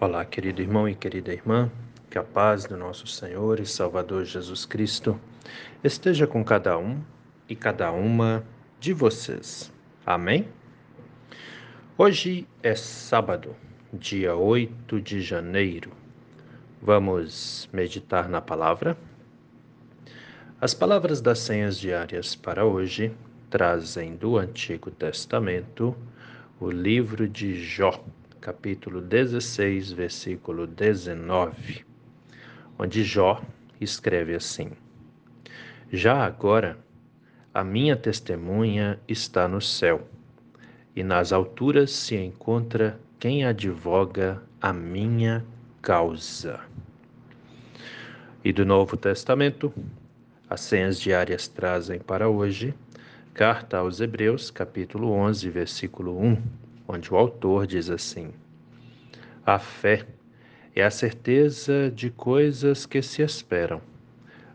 Olá, querido irmão e querida irmã, que a paz do nosso Senhor e Salvador Jesus Cristo esteja com cada um e cada uma de vocês. Amém? Hoje é sábado, dia 8 de janeiro. Vamos meditar na palavra? As palavras das senhas diárias para hoje trazem do Antigo Testamento o livro de Jó capítulo 16, versículo 19, onde Jó escreve assim: Já agora a minha testemunha está no céu, e nas alturas se encontra quem advoga a minha causa. E do Novo Testamento, as senhas diárias trazem para hoje, carta aos Hebreus, capítulo 11, versículo 1 onde o autor diz assim: A fé é a certeza de coisas que se esperam,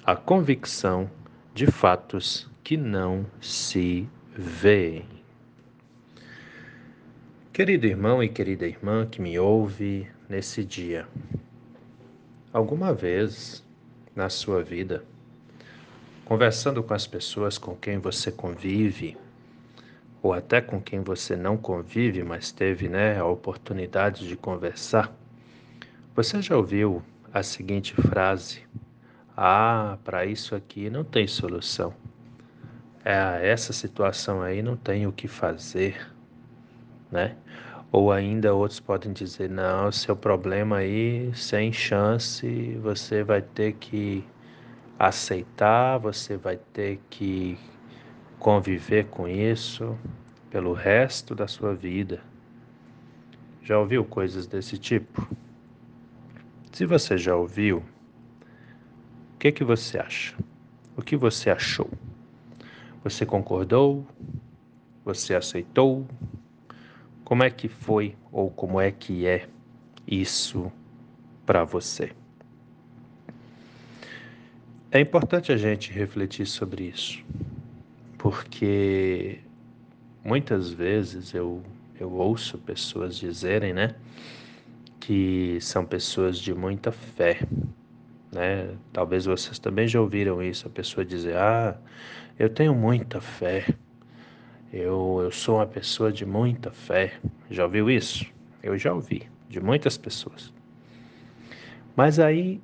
a convicção de fatos que não se veem. Querido irmão e querida irmã que me ouve nesse dia, alguma vez na sua vida, conversando com as pessoas com quem você convive, ou até com quem você não convive, mas teve né, a oportunidade de conversar, você já ouviu a seguinte frase: Ah, para isso aqui não tem solução. É, essa situação aí não tem o que fazer, né? Ou ainda outros podem dizer: Não, seu problema aí, sem chance, você vai ter que aceitar, você vai ter que conviver com isso pelo resto da sua vida. Já ouviu coisas desse tipo? Se você já ouviu, o que que você acha? O que você achou? Você concordou? Você aceitou? Como é que foi ou como é que é isso para você? É importante a gente refletir sobre isso porque muitas vezes eu, eu ouço pessoas dizerem, né, que são pessoas de muita fé, né? Talvez vocês também já ouviram isso, a pessoa dizer: "Ah, eu tenho muita fé. Eu eu sou uma pessoa de muita fé". Já ouviu isso? Eu já ouvi de muitas pessoas. Mas aí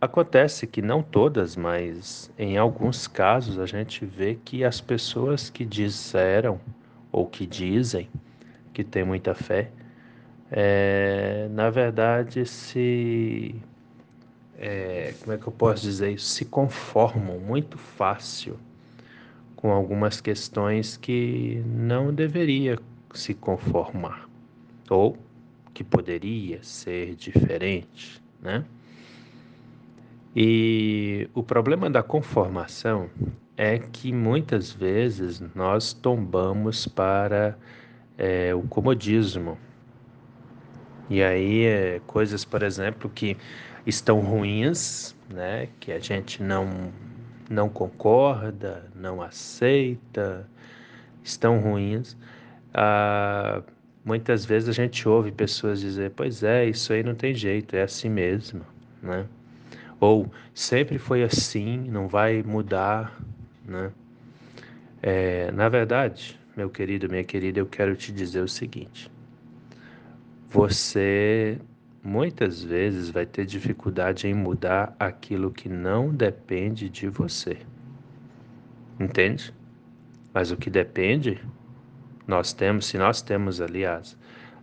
Acontece que não todas, mas em alguns casos a gente vê que as pessoas que disseram ou que dizem que têm muita fé, é, na verdade se é, como é que eu posso dizer isso? Se conformam muito fácil com algumas questões que não deveria se conformar ou que poderia ser diferente, né? E o problema da conformação é que muitas vezes nós tombamos para é, o comodismo. E aí, é, coisas, por exemplo, que estão ruins, né, que a gente não, não concorda, não aceita, estão ruins. Ah, muitas vezes a gente ouve pessoas dizer: Pois é, isso aí não tem jeito, é assim mesmo, né? Ou sempre foi assim, não vai mudar, né? É, na verdade, meu querido, minha querida, eu quero te dizer o seguinte: você muitas vezes vai ter dificuldade em mudar aquilo que não depende de você. Entende? Mas o que depende, nós temos, se nós temos ali as,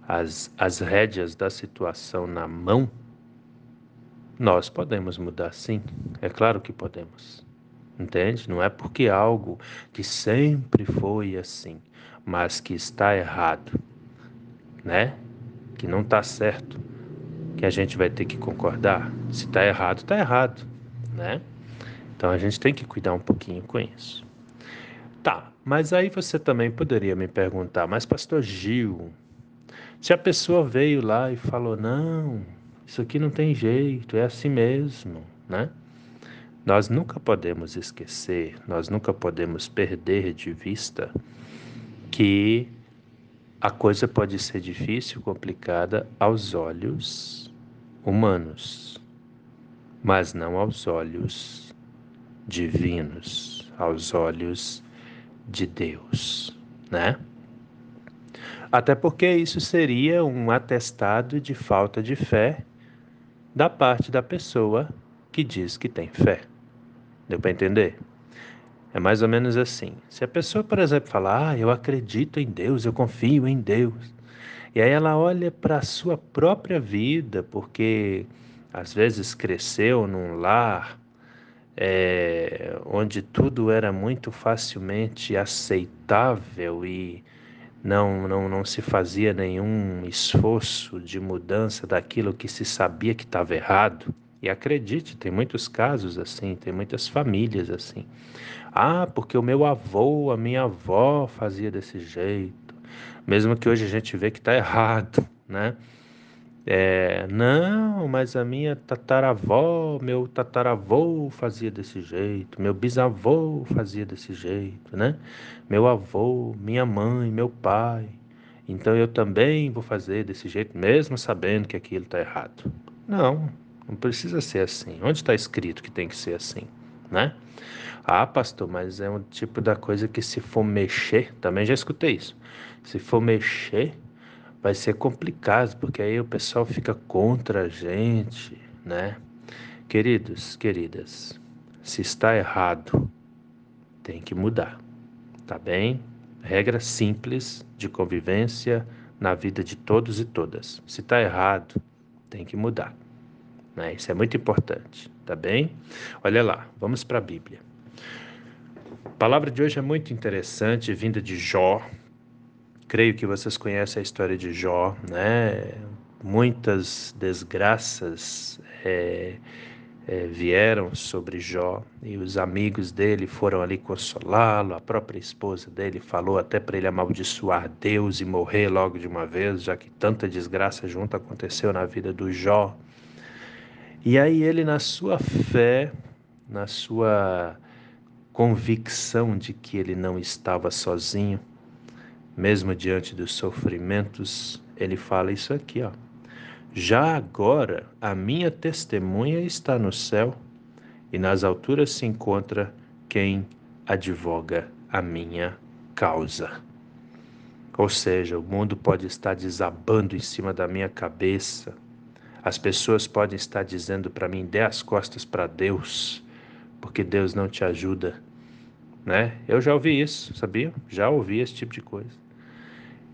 as, as rédeas da situação na mão, nós podemos mudar sim, é claro que podemos. Entende? Não é porque algo que sempre foi assim, mas que está errado, né? Que não está certo, que a gente vai ter que concordar. Se está errado, está errado, né? Então a gente tem que cuidar um pouquinho com isso. Tá, mas aí você também poderia me perguntar, mas pastor Gil, se a pessoa veio lá e falou, não, isso aqui não tem jeito, é assim mesmo, né? Nós nunca podemos esquecer, nós nunca podemos perder de vista que a coisa pode ser difícil, complicada aos olhos humanos, mas não aos olhos divinos, aos olhos de Deus, né? Até porque isso seria um atestado de falta de fé da parte da pessoa que diz que tem fé. Deu para entender? É mais ou menos assim. Se a pessoa, por exemplo, falar, ah, eu acredito em Deus, eu confio em Deus, e aí ela olha para a sua própria vida, porque às vezes cresceu num lar é, onde tudo era muito facilmente aceitável e não, não, não se fazia nenhum esforço de mudança daquilo que se sabia que estava errado. E acredite, tem muitos casos assim, tem muitas famílias assim. Ah, porque o meu avô, a minha avó fazia desse jeito. Mesmo que hoje a gente vê que está errado, né? É, não, mas a minha tataravó, meu tataravô fazia desse jeito, meu bisavô fazia desse jeito, né? Meu avô, minha mãe, meu pai. Então eu também vou fazer desse jeito, mesmo sabendo que aquilo está errado. Não, não precisa ser assim. Onde está escrito que tem que ser assim, né? Ah, pastor, mas é um tipo da coisa que se for mexer, também já escutei isso. Se for mexer, vai ser complicado, porque aí o pessoal fica contra a gente, né? Queridos, queridas, se está errado, tem que mudar, tá bem? Regra simples de convivência na vida de todos e todas. Se está errado, tem que mudar. Né? Isso é muito importante, tá bem? Olha lá, vamos para a Bíblia. A palavra de hoje é muito interessante, vinda de Jó, Creio que vocês conhecem a história de Jó, né? Muitas desgraças é, é, vieram sobre Jó e os amigos dele foram ali consolá-lo. A própria esposa dele falou até para ele amaldiçoar Deus e morrer logo de uma vez, já que tanta desgraça junto aconteceu na vida do Jó. E aí ele, na sua fé, na sua convicção de que ele não estava sozinho, mesmo diante dos sofrimentos, ele fala isso aqui, ó. Já agora a minha testemunha está no céu e nas alturas se encontra quem advoga a minha causa. Ou seja, o mundo pode estar desabando em cima da minha cabeça. As pessoas podem estar dizendo para mim: dê as costas para Deus, porque Deus não te ajuda. Né? Eu já ouvi isso, sabia? Já ouvi esse tipo de coisa.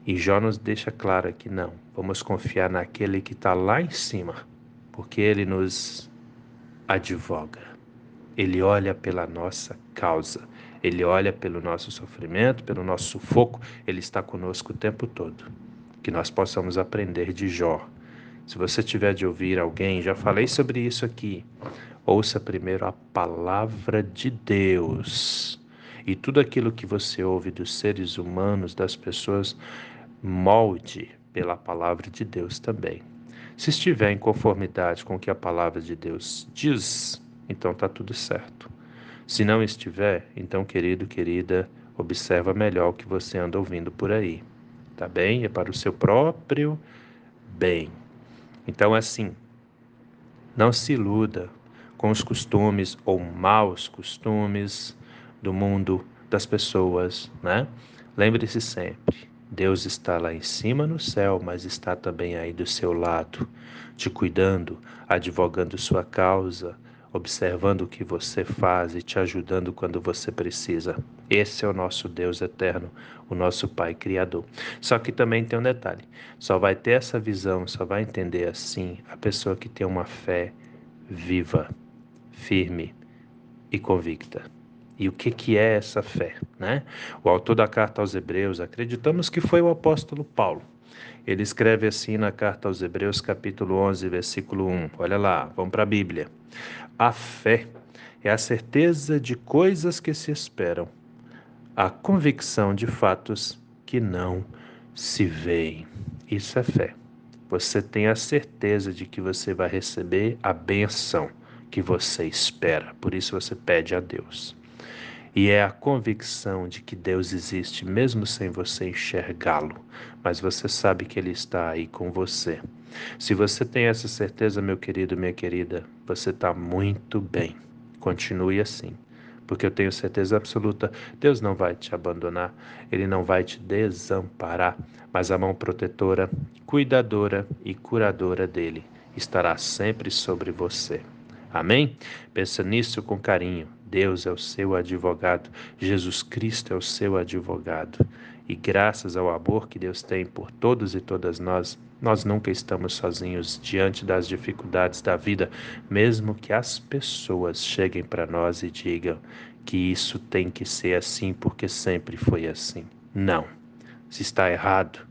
E Jó nos deixa claro que não, vamos confiar naquele que está lá em cima, porque ele nos advoga. Ele olha pela nossa causa, ele olha pelo nosso sofrimento, pelo nosso sufoco, ele está conosco o tempo todo. Que nós possamos aprender de Jó. Se você tiver de ouvir alguém, já falei sobre isso aqui. Ouça primeiro a palavra de Deus. E tudo aquilo que você ouve dos seres humanos, das pessoas, molde pela palavra de Deus também. Se estiver em conformidade com o que a palavra de Deus diz, então está tudo certo. Se não estiver, então, querido, querida, observa melhor o que você anda ouvindo por aí. Tá bem? É para o seu próprio bem. Então, assim, não se iluda com os costumes ou maus costumes do mundo das pessoas, né? Lembre-se sempre, Deus está lá em cima no céu, mas está também aí do seu lado, te cuidando, advogando sua causa, observando o que você faz e te ajudando quando você precisa. Esse é o nosso Deus eterno, o nosso Pai Criador. Só que também tem um detalhe: só vai ter essa visão, só vai entender assim a pessoa que tem uma fé viva, firme e convicta. E o que, que é essa fé? Né? O autor da carta aos Hebreus, acreditamos que foi o apóstolo Paulo. Ele escreve assim na carta aos Hebreus, capítulo 11, versículo 1. Olha lá, vamos para a Bíblia. A fé é a certeza de coisas que se esperam, a convicção de fatos que não se veem. Isso é fé. Você tem a certeza de que você vai receber a benção que você espera. Por isso você pede a Deus. E é a convicção de que Deus existe, mesmo sem você enxergá-lo, mas você sabe que Ele está aí com você. Se você tem essa certeza, meu querido, minha querida, você está muito bem. Continue assim, porque eu tenho certeza absoluta: Deus não vai te abandonar, Ele não vai te desamparar, mas a mão protetora, cuidadora e curadora dele estará sempre sobre você. Amém? Pensa nisso com carinho. Deus é o seu advogado, Jesus Cristo é o seu advogado. E graças ao amor que Deus tem por todos e todas nós, nós nunca estamos sozinhos diante das dificuldades da vida, mesmo que as pessoas cheguem para nós e digam que isso tem que ser assim porque sempre foi assim. Não. Se está errado,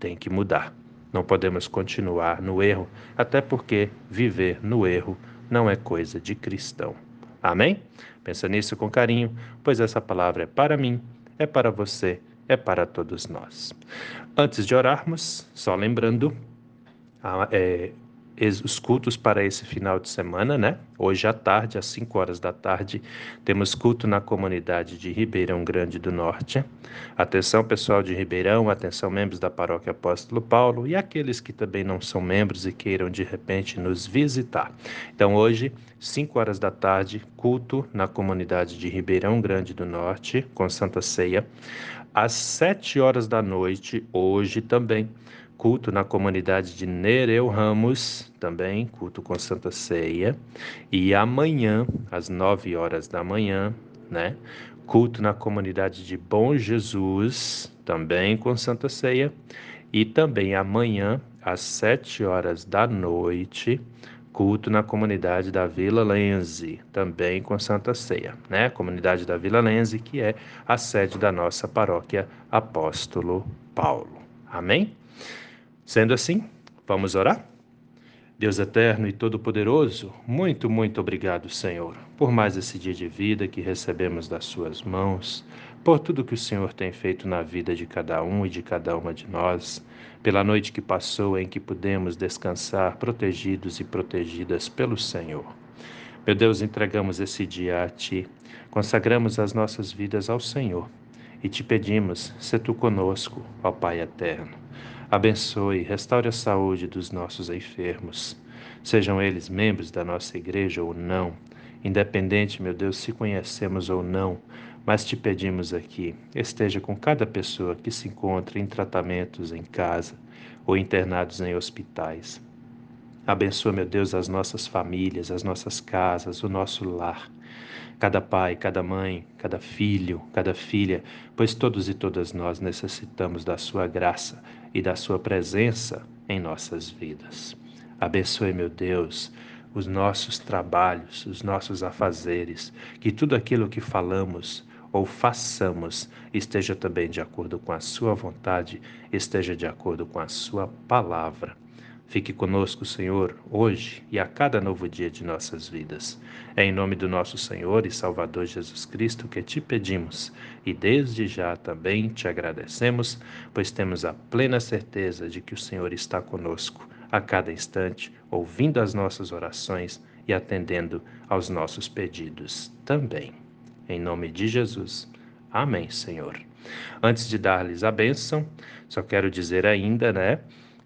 tem que mudar. Não podemos continuar no erro, até porque viver no erro não é coisa de cristão. Amém? Pensa nisso com carinho, pois essa palavra é para mim, é para você, é para todos nós. Antes de orarmos, só lembrando, é, os cultos para esse final de semana, né? Hoje à tarde, às 5 horas da tarde, temos culto na comunidade de Ribeirão Grande do Norte. Atenção, pessoal de Ribeirão, atenção, membros da Paróquia Apóstolo Paulo e aqueles que também não são membros e queiram de repente nos visitar. Então, hoje, 5 horas da tarde, culto na comunidade de Ribeirão Grande do Norte, com Santa Ceia. Às 7 horas da noite, hoje também, culto na comunidade de Nereu Ramos, também culto com Santa Ceia, e amanhã, às 9 horas da manhã, né, culto na comunidade de Bom Jesus, também com Santa Ceia, e também amanhã, às 7 horas da noite, culto na comunidade da Vila Lenze, também com Santa Ceia, né? Comunidade da Vila Lenze, que é a sede da nossa paróquia Apóstolo Paulo. Amém? Sendo assim, vamos orar? Deus eterno e todo-poderoso, muito, muito obrigado, Senhor, por mais esse dia de vida que recebemos das Suas mãos, por tudo que o Senhor tem feito na vida de cada um e de cada uma de nós, pela noite que passou em que pudemos descansar protegidos e protegidas pelo Senhor. Meu Deus, entregamos esse dia a Ti, consagramos as nossas vidas ao Senhor e te pedimos, se Tu conosco, ó Pai eterno. Abençoe, restaure a saúde dos nossos enfermos, sejam eles membros da nossa igreja ou não, independente, meu Deus, se conhecemos ou não, mas te pedimos aqui, esteja com cada pessoa que se encontra em tratamentos em casa ou internados em hospitais. Abençoa, meu Deus, as nossas famílias, as nossas casas, o nosso lar cada pai, cada mãe, cada filho, cada filha, pois todos e todas nós necessitamos da Sua graça e da Sua presença em nossas vidas. Abençoe, meu Deus, os nossos trabalhos, os nossos afazeres, que tudo aquilo que falamos ou façamos esteja também de acordo com a Sua vontade, esteja de acordo com a Sua palavra. Fique conosco, Senhor, hoje e a cada novo dia de nossas vidas. É em nome do nosso Senhor e Salvador Jesus Cristo que te pedimos e desde já também te agradecemos, pois temos a plena certeza de que o Senhor está conosco a cada instante, ouvindo as nossas orações e atendendo aos nossos pedidos também. Em nome de Jesus. Amém, Senhor. Antes de dar-lhes a bênção, só quero dizer ainda, né?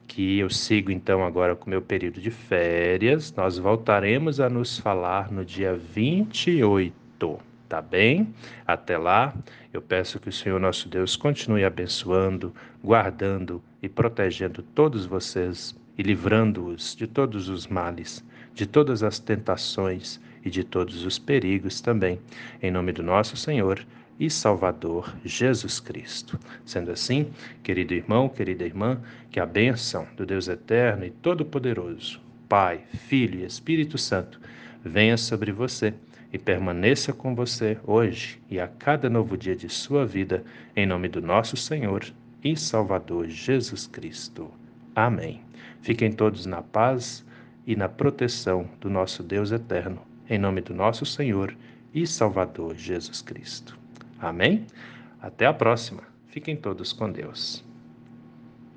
Que eu sigo então agora com meu período de férias. Nós voltaremos a nos falar no dia 28, tá bem? Até lá, eu peço que o Senhor nosso Deus continue abençoando, guardando e protegendo todos vocês e livrando-os de todos os males, de todas as tentações e de todos os perigos também. Em nome do nosso Senhor e Salvador Jesus Cristo. Sendo assim, querido irmão, querida irmã, que a bênção do Deus Eterno e Todo-Poderoso, Pai, Filho e Espírito Santo, venha sobre você e permaneça com você hoje e a cada novo dia de sua vida, em nome do nosso Senhor e Salvador Jesus Cristo. Amém. Fiquem todos na paz e na proteção do nosso Deus Eterno, em nome do nosso Senhor e Salvador Jesus Cristo. Amém? Até a próxima. Fiquem todos com Deus.